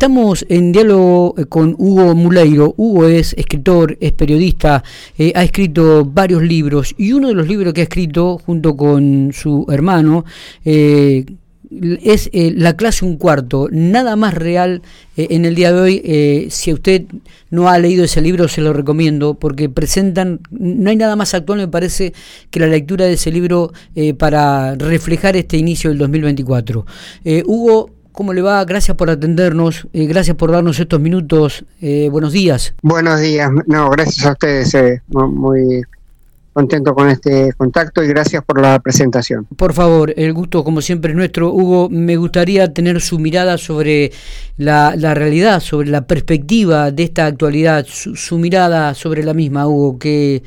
Estamos en diálogo eh, con Hugo Muleiro. Hugo es escritor, es periodista, eh, ha escrito varios libros y uno de los libros que ha escrito junto con su hermano eh, es La clase un cuarto, nada más real en el día de hoy. si usted no ha leído ese libro, se lo recomiendo porque presentan, no hay nada más actual, me parece, que la lectura de ese libro para reflejar este inicio del 2024. Hugo, ¿Cómo le va? Gracias por atendernos, eh, gracias por darnos estos minutos. Eh, buenos días. Buenos días. No, gracias a ustedes. Eh, muy contento con este contacto y gracias por la presentación. Por favor, el gusto como siempre es nuestro. Hugo, me gustaría tener su mirada sobre la, realidad, sobre la perspectiva de esta actualidad, su, mirada sobre la misma, Hugo, que...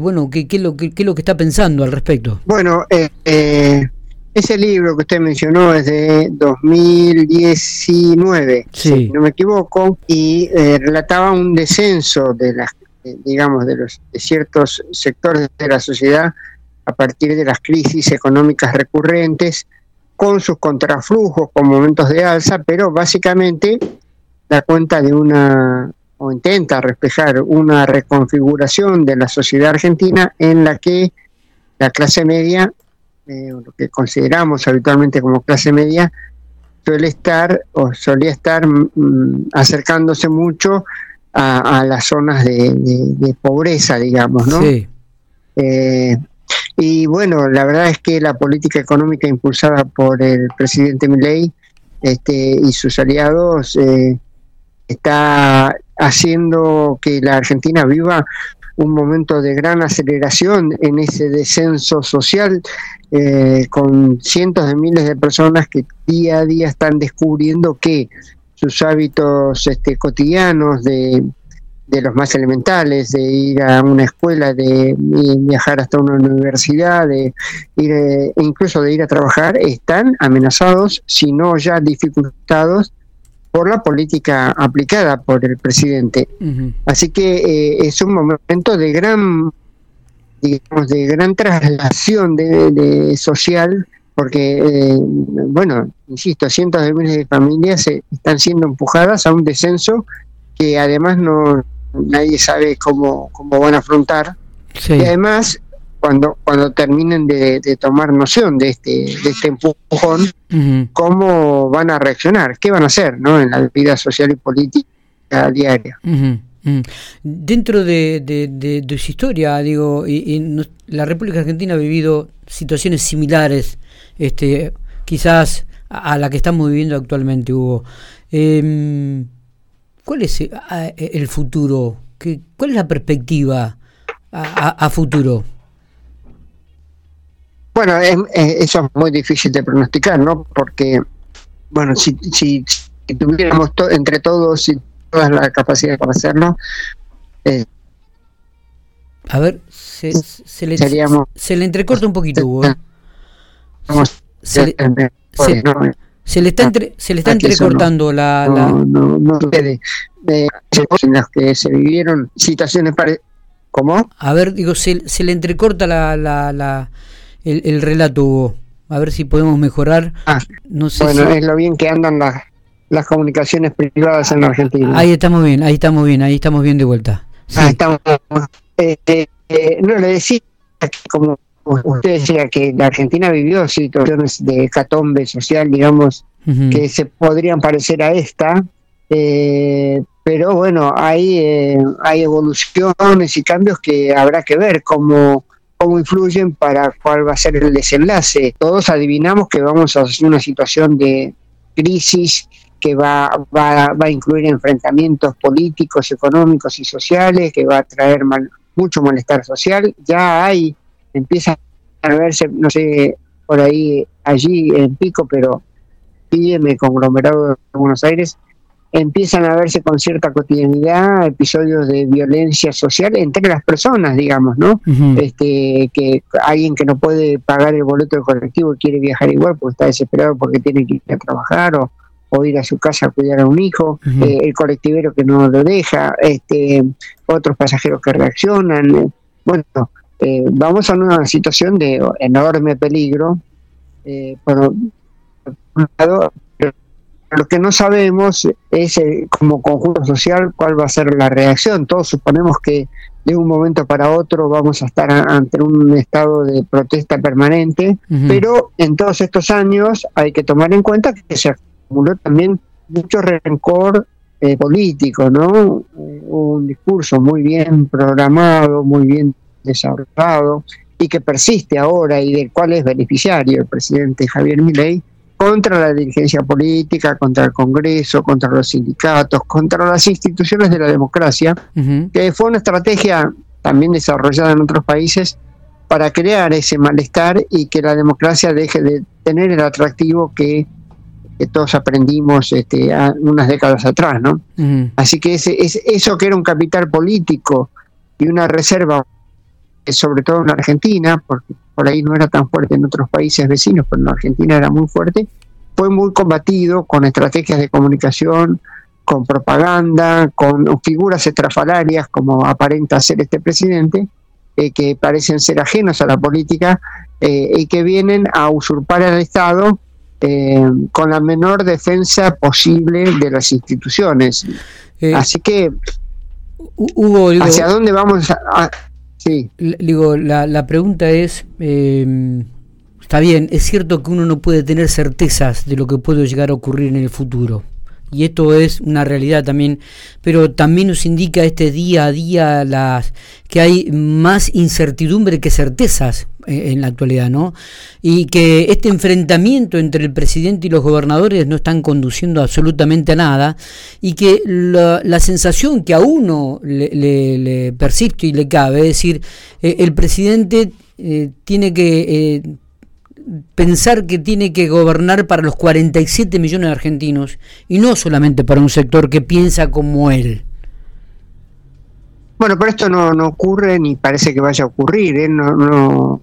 bueno, ¿qué, qué, lo, qué, lo que está pensando al respecto? Bueno, eh, ese libro que usted mencionó es de 2019, si no me equivoco, y eh, relataba un descenso de las, digamos, de los de ciertos sectores de la sociedad a partir de las crisis económicas recurrentes, con sus contraflujos, con momentos de alza, pero básicamente da cuenta de una o intenta reflejar una reconfiguración de la sociedad argentina en la que la clase media eh, lo que consideramos habitualmente como clase media, suele estar o solía estar mm, acercándose mucho a, las zonas de, pobreza, digamos, ¿no? Eh, y bueno, la verdad es que la política económica impulsada por el presidente Milei este, y sus aliados eh, está haciendo que la Argentina viva un momento de gran aceleración en ese descenso social eh, con cientos de miles de personas que día a día están descubriendo que sus hábitos este, cotidianos de, los más elementales, de ir a una escuela, de viajar hasta una universidad, de ir, eh, incluso de ir a trabajar, están amenazados, si no ya dificultados por la política aplicada por el presidente. Así que eh, es un momento de gran, digamos, de gran traslación de, social, porque, eh, bueno, insisto, cientos de miles de familias están siendo empujadas a un descenso que además no nadie sabe cómo, cómo van a afrontar. Y además cuando, cuando terminen de, tomar noción de este, de este empujón, cómo van a reaccionar, qué van a hacer ¿no? en la vida social y política diaria. Dentro de, de, su historia, digo, y, la República Argentina ha vivido situaciones similares, este, quizás a, la que estamos viviendo actualmente, Hugo. Em, ¿Cuál es el futuro? ¿Qué, ¿Cuál es la perspectiva a futuro? Bueno, eso es muy difícil de pronosticar, ¿no? Porque, bueno, si, si, tuviéramos entre todos y todas la capacidad para hacerlo, eh, a ver, se, se, le, se le entrecorta un poquito, Hugo. ¿eh? Se, le, se, le está entre, se le está entrecortando la, No, no, no puede. De, en las que se vivieron situaciones parecidas. ¿Cómo? A ver, digo, se, se le entrecorta la, la, la el, el relato, A ver si podemos mejorar. Ah, no sé bueno, es lo bien que andan las, las comunicaciones privadas en Argentina. Ahí estamos bien, ahí estamos bien, ahí estamos bien de vuelta. Ah, estamos. Eh, eh, no le decía como usted decía que la Argentina vivió situaciones de hecatombe social, digamos, que se podrían parecer a esta, eh, pero bueno, hay, hay evoluciones y cambios que habrá que ver cómo, cómo influyen para cuál va a ser el desenlace. Todos adivinamos que vamos a una situación de crisis que va, va, va a incluir enfrentamientos políticos, económicos y sociales, que va a traer mucho malestar social. Ya hay, empieza a verse, no sé, por ahí, allí en Pico, pero pídeme conglomerado de Buenos Aires, empiezan a verse con cierta cotidianidad episodios de violencia social entre las personas, digamos, ¿no? Este que alguien que no puede pagar el boleto de colectivo quiere viajar igual porque está desesperado porque tiene que ir a trabajar o, ir a su casa a cuidar a un hijo, eh, el colectivero que no lo deja, este otros pasajeros que reaccionan, eh, bueno, eh, vamos a una situación de enorme peligro, por un lado, lo que no sabemos es eh, como conjunto social cuál va a ser la reacción. Todos suponemos que de un momento para otro vamos a estar ante un estado de protesta permanente, pero en todos estos años hay que tomar en cuenta que se acumuló también mucho rencor eh, político, ¿no? Eh, un discurso muy bien programado, muy bien desarrollado y que persiste ahora y del cual es beneficiario el presidente Javier Milei contra la dirigencia política, contra el Congreso, contra los sindicatos, contra las instituciones de la democracia, que fue una estrategia también desarrollada en otros países para crear ese malestar y que la democracia deje de tener el atractivo que, todos aprendimos este, unas décadas atrás, ¿no? Así que ese, eso que era un capital político y una reserva, sobre todo en Argentina, porque por ahí no era tan fuerte en otros países vecinos, pero en Argentina era muy fuerte, fue muy combatido con estrategias de comunicación, con propaganda, con figuras estrafalarias como aparenta ser este presidente, eh, que parecen ser ajenos a la política eh, y que vienen a usurpar al Estado eh, con la menor defensa posible de las instituciones. Así que, Hugo, ¿hacia dónde vamos a, Sí. Digo, la, la pregunta es, eh, está bien, es cierto que uno no puede tener certezas de lo que puede llegar a ocurrir en el futuro. Y esto es una realidad también, pero también nos indica este día a día las que hay más incertidumbre que certezas en la actualidad, ¿no? Y que este enfrentamiento entre el presidente y los gobernadores no están conduciendo absolutamente a nada y que la, sensación que a uno le, persiste y le cabe, es decir, eh, el presidente eh, tiene que pensar que tiene que gobernar para los 47 millones de argentinos y no solamente para un sector que piensa como él. Bueno, pero esto no, no ocurre ni parece que vaya a ocurrir, no, no,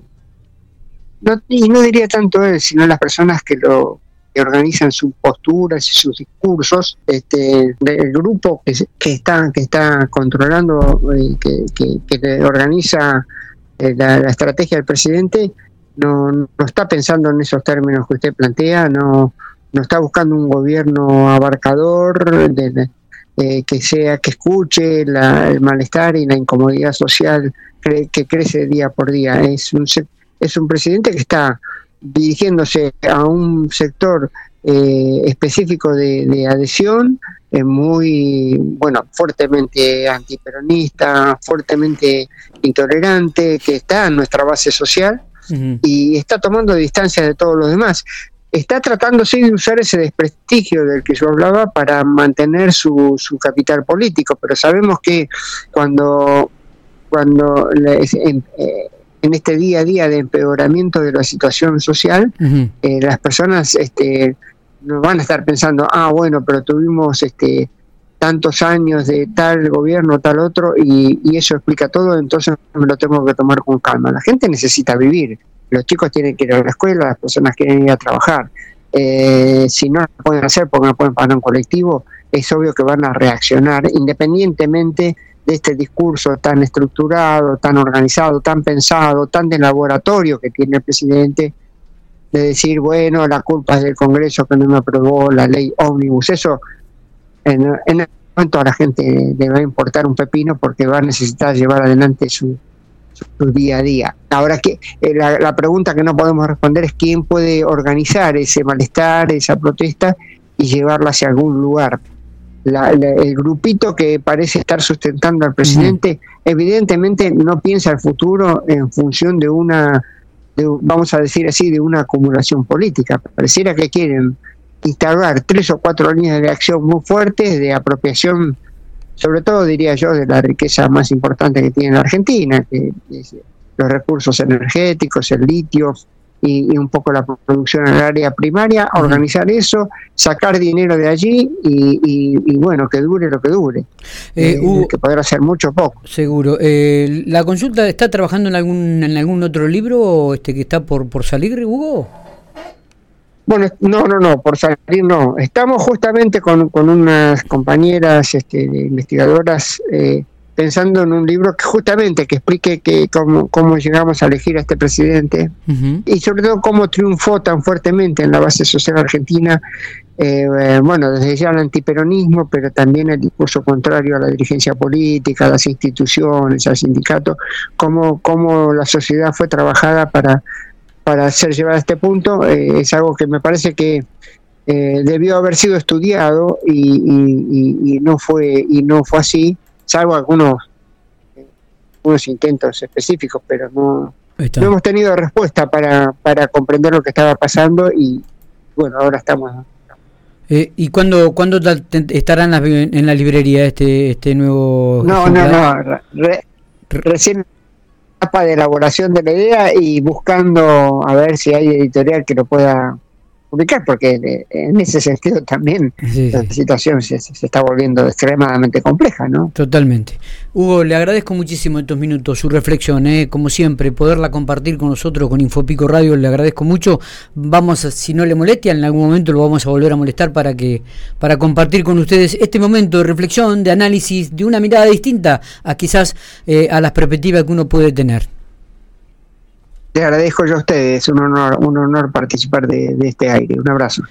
y no diría tanto él, sino las personas que lo que organizan sus posturas y sus discursos, este, el grupo que, que está que está controlando, eh, que, que, organiza eh, la, estrategia del presidente, no, no está pensando en esos términos que usted plantea, no, no está buscando un gobierno abarcador de, eh, que sea que escuche el malestar y la incomodidad social que, que crece día por día. Es un es un presidente que está dirigiéndose a un sector eh, específico de, adhesión, eh, muy, bueno, fuertemente antiperonista, fuertemente intolerante, que está en nuestra base social y está tomando distancia de todos los demás. Está tratando de usar ese desprestigio del que yo hablaba para mantener su, su capital político, pero sabemos que cuando, cuando eh, en este día a día de empeoramiento de la situación social, eh, las personas este, no van a estar pensando, ah, bueno, pero tuvimos este, tantos años de tal gobierno, tal otro, y, eso explica todo, entonces me lo tengo que tomar con calma. La gente necesita vivir, los chicos tienen que ir a la escuela, las personas quieren ir a trabajar. Eh, si no lo pueden hacer porque no pueden pagar un colectivo, es obvio que van a reaccionar independientemente de este discurso tan estructurado, tan organizado, tan pensado, tan de laboratorio que tiene el presidente, de decir, bueno, la culpa es del Congreso que no me aprobó la ley ómnibus. Eso en, en el momento a la gente le va a importar un pepino porque va a necesitar llevar adelante su, su día a día. Ahora que eh, la, la, pregunta que no podemos responder es quién puede organizar ese malestar, esa protesta y llevarla hacia algún lugar el grupito que parece estar sustentando al presidente, evidentemente no piensa el futuro en función de una, vamos a decir así, de una acumulación política. Pareciera que quieren instaurar tres o cuatro líneas de acción muy fuertes de apropiación, sobre todo diría yo, de la riqueza más importante que tiene la Argentina, que los recursos energéticos, el litio, y, un poco la producción en el área primaria, organizar eso, sacar dinero de allí y, bueno, que dure lo que dure. Eh, eh, que podrá ser mucho o poco. Seguro. Eh, ¿La consulta está trabajando en algún, en algún otro libro este que está por, por salir, Hugo? Bueno, no, no, no, por salir no. Estamos justamente con, con unas compañeras este, investigadoras eh, pensando en un libro que justamente que explique que cómo, cómo llegamos a elegir a este presidente y sobre todo cómo triunfó tan fuertemente en la base social argentina eh, bueno, desde ya el antiperonismo, pero también el discurso contrario a la dirigencia política, a las instituciones, al sindicato, cómo, cómo la sociedad fue trabajada para, para ser llevada a este punto, eh, es algo que me parece que eh, debió haber sido estudiado y, no fue y no fue así, salvo algunos, algunos intentos específicos, pero no, no hemos tenido respuesta para, para comprender lo que estaba pasando y bueno, ahora estamos eh, ¿Y cuándo, cuándo estarán en la librería este, este nuevo... No, no, no, recién etapa de elaboración de la idea y buscando a ver si hay editorial que lo pueda publicar, porque eh, en ese sentido también la situación se, está volviendo extremadamente compleja, ¿no? Totalmente. Hugo, le agradezco muchísimo estos minutos, su reflexión, ¿eh? como siempre, poderla compartir con nosotros, con Infopico Radio, le agradezco mucho. Vamos, si no le molesta, en algún momento lo vamos a volver a molestar para que para compartir con ustedes este momento de reflexión, de análisis, de una mirada distinta a quizás eh, a las perspectivas que uno puede tener. Les agradezco yo a ustedes, un honor, un honor participar de, de este aire. Un abrazo.